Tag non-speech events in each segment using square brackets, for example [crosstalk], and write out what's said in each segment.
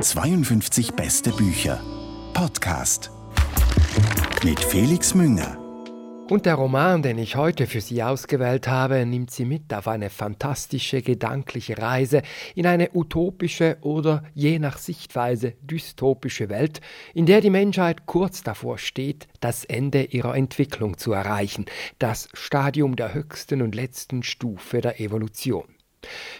52 beste Bücher. Podcast. Mit Felix Münger. Und der Roman, den ich heute für Sie ausgewählt habe, nimmt Sie mit auf eine fantastische gedankliche Reise in eine utopische oder je nach Sichtweise dystopische Welt, in der die Menschheit kurz davor steht, das Ende ihrer Entwicklung zu erreichen, das Stadium der höchsten und letzten Stufe der Evolution.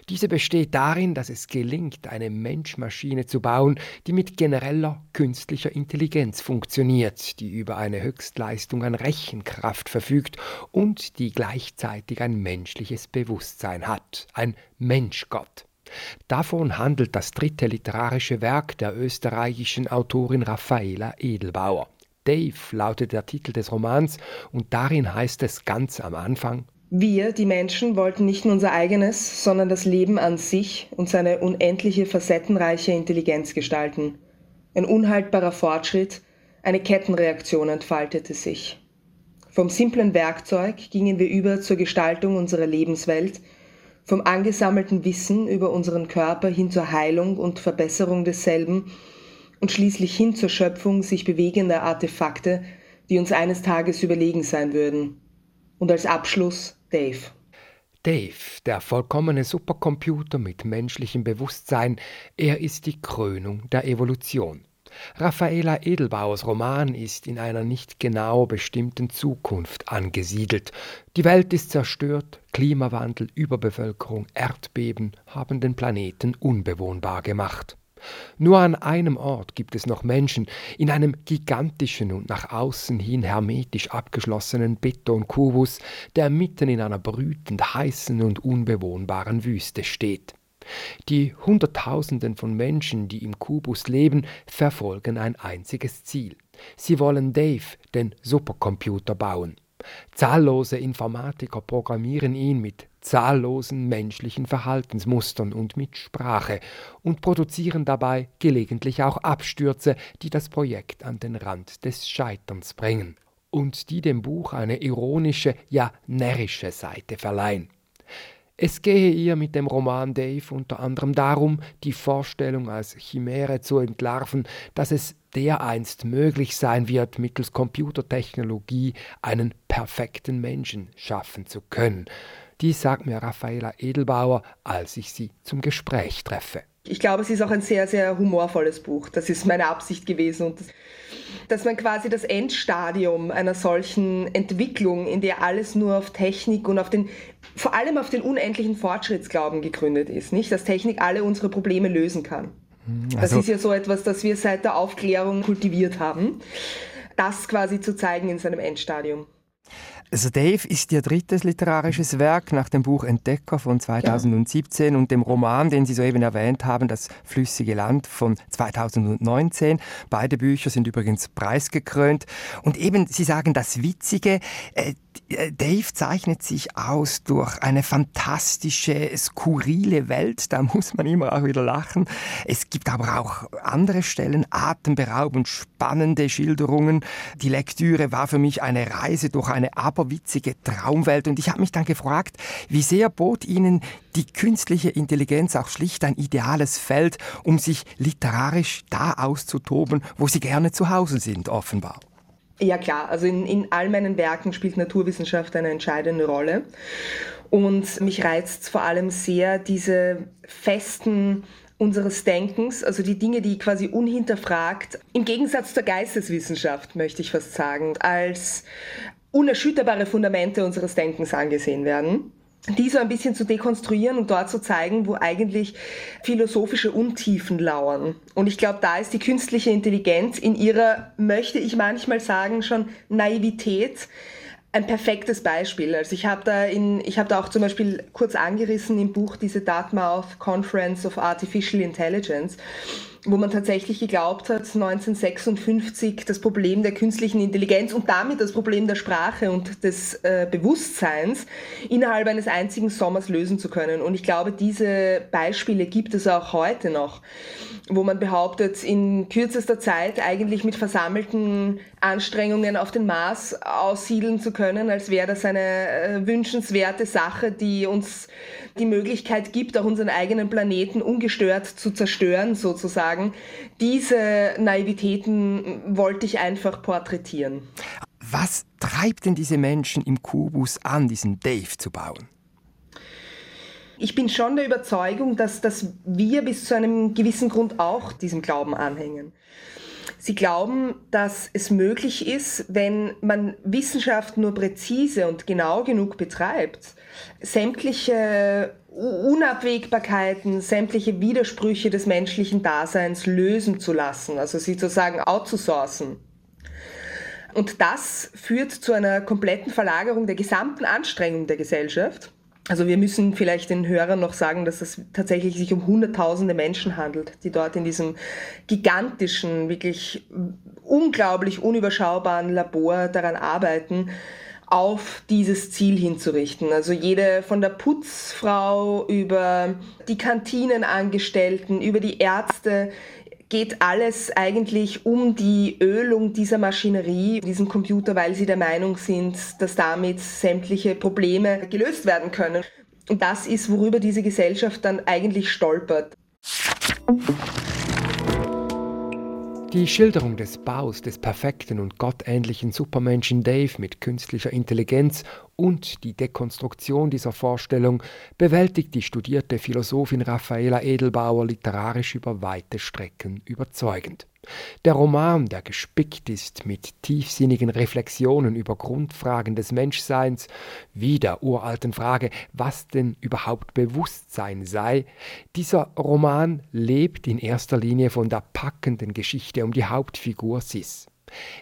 Diese besteht darin, dass es gelingt, eine Menschmaschine zu bauen, die mit genereller künstlicher Intelligenz funktioniert, die über eine Höchstleistung an Rechenkraft verfügt und die gleichzeitig ein menschliches Bewusstsein hat, ein Menschgott. Davon handelt das dritte literarische Werk der österreichischen Autorin Raffaela Edelbauer. Dave lautet der Titel des Romans und darin heißt es ganz am Anfang wir, die Menschen, wollten nicht nur unser eigenes, sondern das Leben an sich und seine unendliche facettenreiche Intelligenz gestalten. Ein unhaltbarer Fortschritt, eine Kettenreaktion entfaltete sich. Vom simplen Werkzeug gingen wir über zur Gestaltung unserer Lebenswelt, vom angesammelten Wissen über unseren Körper hin zur Heilung und Verbesserung desselben und schließlich hin zur Schöpfung sich bewegender Artefakte, die uns eines Tages überlegen sein würden. Und als Abschluss Dave. Dave, der vollkommene Supercomputer mit menschlichem Bewusstsein, er ist die Krönung der Evolution. Raffaela Edelbauers Roman ist in einer nicht genau bestimmten Zukunft angesiedelt. Die Welt ist zerstört, Klimawandel, Überbevölkerung, Erdbeben haben den Planeten unbewohnbar gemacht. Nur an einem Ort gibt es noch Menschen, in einem gigantischen und nach außen hin hermetisch abgeschlossenen Betonkubus, der mitten in einer brütend heißen und unbewohnbaren Wüste steht. Die Hunderttausenden von Menschen, die im Kubus leben, verfolgen ein einziges Ziel. Sie wollen Dave, den Supercomputer, bauen. Zahllose Informatiker programmieren ihn mit zahllosen menschlichen Verhaltensmustern und mit Sprache und produzieren dabei gelegentlich auch Abstürze, die das Projekt an den Rand des Scheiterns bringen und die dem Buch eine ironische, ja närrische Seite verleihen. Es gehe ihr mit dem Roman Dave unter anderem darum, die Vorstellung als Chimäre zu entlarven, dass es dereinst möglich sein wird, mittels Computertechnologie einen perfekten Menschen schaffen zu können. Dies sagt mir Raffaela Edelbauer, als ich sie zum Gespräch treffe. Ich glaube, es ist auch ein sehr, sehr humorvolles Buch. Das ist meine Absicht gewesen. Und das, dass man quasi das Endstadium einer solchen Entwicklung, in der alles nur auf Technik und auf den, vor allem auf den unendlichen Fortschrittsglauben gegründet ist, nicht? Dass Technik alle unsere Probleme lösen kann. Also, das ist ja so etwas, das wir seit der Aufklärung kultiviert haben. Das quasi zu zeigen in seinem Endstadium. Also Dave ist Ihr drittes literarisches Werk nach dem Buch Entdecker von 2017 ja. und dem Roman, den Sie soeben erwähnt haben, Das flüssige Land von 2019. Beide Bücher sind übrigens preisgekrönt. Und eben, Sie sagen das Witzige, äh, Dave zeichnet sich aus durch eine fantastische, skurrile Welt. Da muss man immer auch wieder lachen. Es gibt aber auch andere Stellen, atemberaubend spannende Schilderungen. Die Lektüre war für mich eine Reise durch eine aberwitzige Traumwelt. Und ich habe mich dann gefragt, wie sehr bot Ihnen die künstliche Intelligenz auch schlicht ein ideales Feld, um sich literarisch da auszutoben, wo Sie gerne zu Hause sind, offenbar. Ja klar, also in, in all meinen Werken spielt Naturwissenschaft eine entscheidende Rolle. Und mich reizt vor allem sehr diese festen unseres Denkens, also die Dinge, die quasi unhinterfragt, im Gegensatz zur Geisteswissenschaft, möchte ich fast sagen, als unerschütterbare Fundamente unseres Denkens angesehen werden die so ein bisschen zu dekonstruieren und dort zu zeigen, wo eigentlich philosophische Untiefen lauern. Und ich glaube, da ist die künstliche Intelligenz in ihrer, möchte ich manchmal sagen, schon Naivität ein perfektes Beispiel. Also ich habe da in, ich habe da auch zum Beispiel kurz angerissen im Buch diese Dartmouth Conference of Artificial Intelligence wo man tatsächlich geglaubt hat, 1956 das Problem der künstlichen Intelligenz und damit das Problem der Sprache und des äh, Bewusstseins innerhalb eines einzigen Sommers lösen zu können. Und ich glaube, diese Beispiele gibt es auch heute noch, wo man behauptet, in kürzester Zeit eigentlich mit versammelten Anstrengungen auf den Mars aussiedeln zu können, als wäre das eine äh, wünschenswerte Sache, die uns die Möglichkeit gibt, auch unseren eigenen Planeten ungestört zu zerstören, sozusagen. Diese Naivitäten wollte ich einfach porträtieren. Was treibt denn diese Menschen im Kubus an, diesen Dave zu bauen? Ich bin schon der Überzeugung, dass, dass wir bis zu einem gewissen Grund auch diesem Glauben anhängen. Sie glauben, dass es möglich ist, wenn man Wissenschaft nur präzise und genau genug betreibt, sämtliche Unabwägbarkeiten, sämtliche Widersprüche des menschlichen Daseins lösen zu lassen, also sie sozusagen outzusourcen. Und das führt zu einer kompletten Verlagerung der gesamten Anstrengung der Gesellschaft also wir müssen vielleicht den Hörern noch sagen, dass es tatsächlich sich um Hunderttausende Menschen handelt, die dort in diesem gigantischen, wirklich unglaublich unüberschaubaren Labor daran arbeiten, auf dieses Ziel hinzurichten. Also jede von der Putzfrau über die Kantinenangestellten, über die Ärzte, geht alles eigentlich um die Ölung dieser Maschinerie, diesem Computer, weil sie der Meinung sind, dass damit sämtliche Probleme gelöst werden können. Und das ist, worüber diese Gesellschaft dann eigentlich stolpert. Die Schilderung des Baus des perfekten und gottähnlichen Supermenschen Dave mit künstlicher Intelligenz und die Dekonstruktion dieser Vorstellung bewältigt die studierte Philosophin Raffaela Edelbauer literarisch über weite Strecken überzeugend. Der Roman, der gespickt ist mit tiefsinnigen Reflexionen über Grundfragen des Menschseins, wie der uralten Frage, was denn überhaupt Bewusstsein sei, dieser Roman lebt in erster Linie von der packenden Geschichte um die Hauptfigur Sis.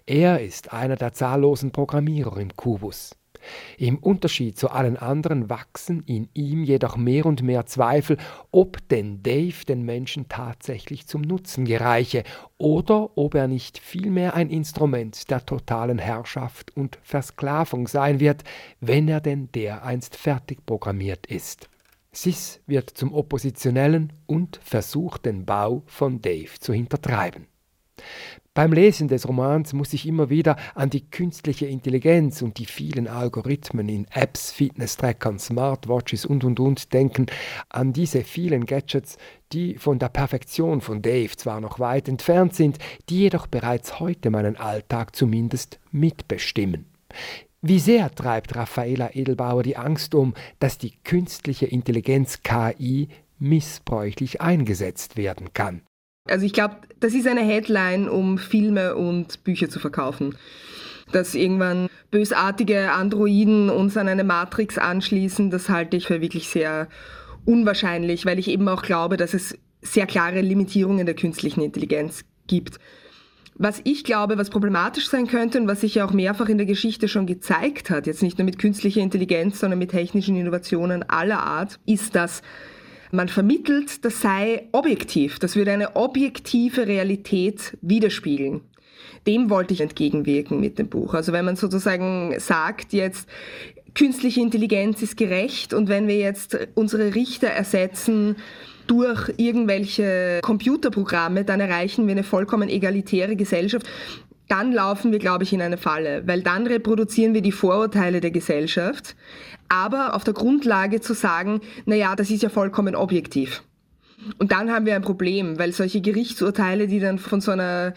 Er ist einer der zahllosen Programmierer im Kubus. Im Unterschied zu allen anderen wachsen in ihm jedoch mehr und mehr Zweifel, ob denn Dave den Menschen tatsächlich zum Nutzen gereiche oder ob er nicht vielmehr ein Instrument der totalen Herrschaft und Versklavung sein wird, wenn er denn dereinst fertig programmiert ist. Sis wird zum Oppositionellen und versucht den Bau von Dave zu hintertreiben. Beim Lesen des Romans muss ich immer wieder an die künstliche Intelligenz und die vielen Algorithmen in Apps, Fitness-Trackern, Smartwatches und und und denken, an diese vielen Gadgets, die von der Perfektion von Dave zwar noch weit entfernt sind, die jedoch bereits heute meinen Alltag zumindest mitbestimmen. Wie sehr treibt Raffaela Edelbauer die Angst um, dass die künstliche Intelligenz KI missbräuchlich eingesetzt werden kann? Also ich glaube, das ist eine Headline, um Filme und Bücher zu verkaufen. Dass irgendwann bösartige Androiden uns an eine Matrix anschließen, das halte ich für wirklich sehr unwahrscheinlich, weil ich eben auch glaube, dass es sehr klare Limitierungen der künstlichen Intelligenz gibt. Was ich glaube, was problematisch sein könnte und was sich ja auch mehrfach in der Geschichte schon gezeigt hat, jetzt nicht nur mit künstlicher Intelligenz, sondern mit technischen Innovationen aller Art, ist, dass man vermittelt, das sei objektiv, das würde eine objektive Realität widerspiegeln. Dem wollte ich entgegenwirken mit dem Buch. Also wenn man sozusagen sagt jetzt, künstliche Intelligenz ist gerecht und wenn wir jetzt unsere Richter ersetzen durch irgendwelche Computerprogramme, dann erreichen wir eine vollkommen egalitäre Gesellschaft dann laufen wir, glaube ich, in eine Falle, weil dann reproduzieren wir die Vorurteile der Gesellschaft, aber auf der Grundlage zu sagen, na ja, das ist ja vollkommen objektiv. Und dann haben wir ein Problem, weil solche Gerichtsurteile, die dann von so einer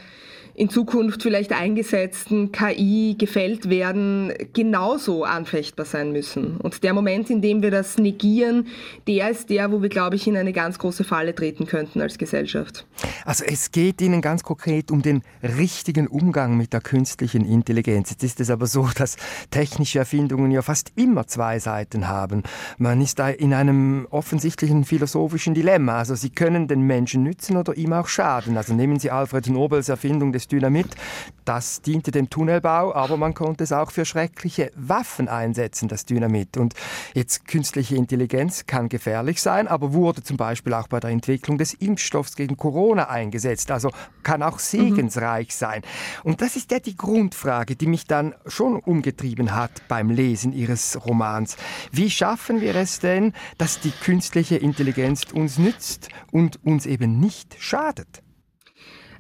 in Zukunft vielleicht eingesetzten KI gefällt werden, genauso anfechtbar sein müssen. Und der Moment, in dem wir das negieren, der ist der, wo wir, glaube ich, in eine ganz große Falle treten könnten als Gesellschaft. Also es geht Ihnen ganz konkret um den richtigen Umgang mit der künstlichen Intelligenz. Jetzt ist es aber so, dass technische Erfindungen ja fast immer zwei Seiten haben. Man ist da in einem offensichtlichen philosophischen Dilemma. Also sie können den Menschen nützen oder ihm auch schaden. Also nehmen Sie Alfred Nobels Erfindung des Dynamit. Das diente dem Tunnelbau, aber man konnte es auch für schreckliche Waffen einsetzen, das Dynamit. Und jetzt künstliche Intelligenz kann gefährlich sein, aber wurde zum Beispiel auch bei der Entwicklung des Impfstoffs gegen Corona eingesetzt. Also kann auch segensreich mhm. sein. Und das ist ja die Grundfrage, die mich dann schon umgetrieben hat beim Lesen Ihres Romans. Wie schaffen wir es denn, dass die künstliche Intelligenz uns nützt und uns eben nicht schadet?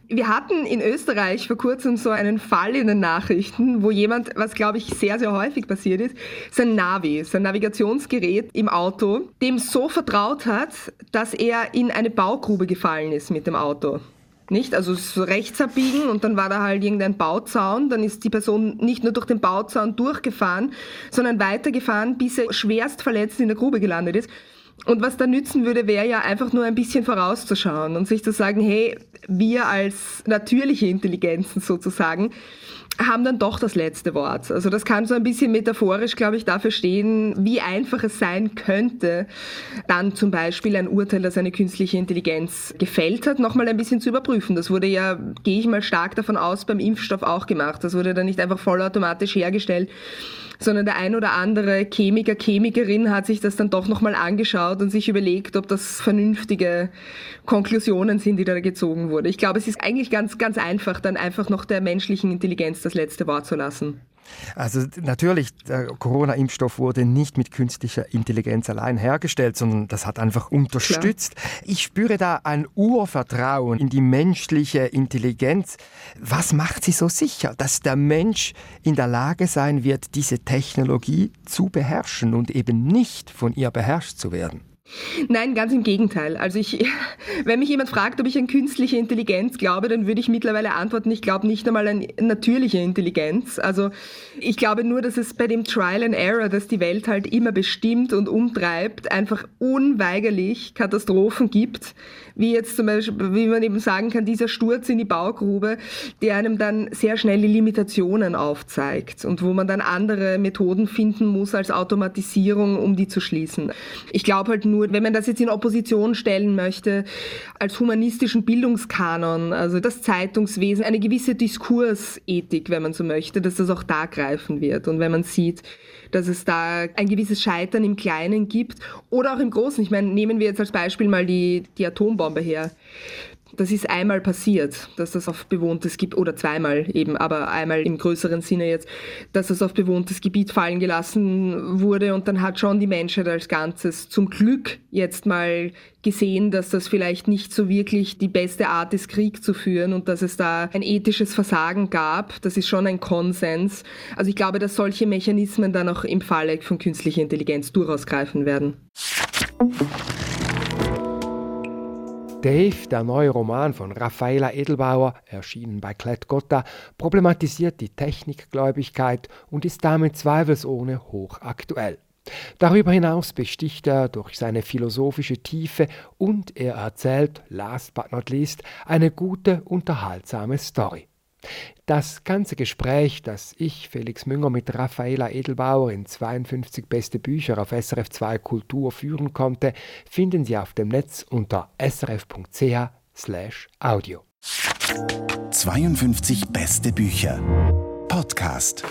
Wir hatten in Österreich vor kurzem so einen Fall in den Nachrichten, wo jemand, was glaube ich sehr, sehr häufig passiert ist, sein Navi, sein Navigationsgerät im Auto, dem so vertraut hat, dass er in eine Baugrube gefallen ist mit dem Auto. Nicht? Also so rechts abbiegen und dann war da halt irgendein Bauzaun. Dann ist die Person nicht nur durch den Bauzaun durchgefahren, sondern weitergefahren, bis er schwerst verletzt in der Grube gelandet ist. Und was da nützen würde, wäre ja einfach nur ein bisschen vorauszuschauen und sich zu sagen, hey, wir als natürliche Intelligenzen sozusagen haben dann doch das letzte Wort. Also das kann so ein bisschen metaphorisch, glaube ich, dafür stehen, wie einfach es sein könnte, dann zum Beispiel ein Urteil, das eine künstliche Intelligenz gefällt hat, nochmal ein bisschen zu überprüfen. Das wurde ja, gehe ich mal stark davon aus, beim Impfstoff auch gemacht. Das wurde dann nicht einfach vollautomatisch hergestellt sondern der ein oder andere Chemiker, Chemikerin hat sich das dann doch nochmal angeschaut und sich überlegt, ob das vernünftige Konklusionen sind, die da gezogen wurde. Ich glaube, es ist eigentlich ganz, ganz einfach, dann einfach noch der menschlichen Intelligenz das letzte Wort zu lassen. Also natürlich, der Corona-Impfstoff wurde nicht mit künstlicher Intelligenz allein hergestellt, sondern das hat einfach unterstützt. Klar. Ich spüre da ein Urvertrauen in die menschliche Intelligenz. Was macht sie so sicher, dass der Mensch in der Lage sein wird, diese Technologie zu beherrschen und eben nicht von ihr beherrscht zu werden? Nein, ganz im Gegenteil. Also ich, [laughs] wenn mich jemand fragt, ob ich an künstliche Intelligenz glaube, dann würde ich mittlerweile antworten, ich glaube nicht einmal an natürliche Intelligenz. Also ich glaube nur, dass es bei dem Trial and Error, das die Welt halt immer bestimmt und umtreibt, einfach unweigerlich Katastrophen gibt, wie jetzt zum Beispiel, wie man eben sagen kann, dieser Sturz in die Baugrube, der einem dann sehr schnell die Limitationen aufzeigt und wo man dann andere Methoden finden muss als Automatisierung, um die zu schließen. Ich glaube halt nur, wenn man das jetzt in Opposition stellen möchte, als humanistischen Bildungskanon, also das Zeitungswesen, eine gewisse Diskursethik, wenn man so möchte, dass das auch da greifen wird. Und wenn man sieht, dass es da ein gewisses Scheitern im Kleinen gibt oder auch im Großen. Ich meine, nehmen wir jetzt als Beispiel mal die, die Atombombe her. Das ist einmal passiert, dass das auf bewohntes Gebiet, oder zweimal eben, aber einmal im größeren Sinne jetzt, dass das auf bewohntes Gebiet fallen gelassen wurde und dann hat schon die Menschheit als Ganzes zum Glück jetzt mal gesehen, dass das vielleicht nicht so wirklich die beste Art ist, Krieg zu führen und dass es da ein ethisches Versagen gab. Das ist schon ein Konsens. Also ich glaube, dass solche Mechanismen dann auch im Falle von künstlicher Intelligenz durchaus greifen werden. Dave, der neue Roman von Raffaela Edelbauer, erschienen bei Klett-Gotta, problematisiert die Technikgläubigkeit und ist damit zweifelsohne hochaktuell. Darüber hinaus besticht er durch seine philosophische Tiefe und er erzählt, last but not least, eine gute, unterhaltsame Story. Das ganze Gespräch, das ich, Felix Münger, mit Raffaela Edelbauer in 52 beste Bücher auf SRF 2 Kultur führen konnte, finden Sie auf dem Netz unter srf.ch/audio. 52 beste Bücher. Podcast.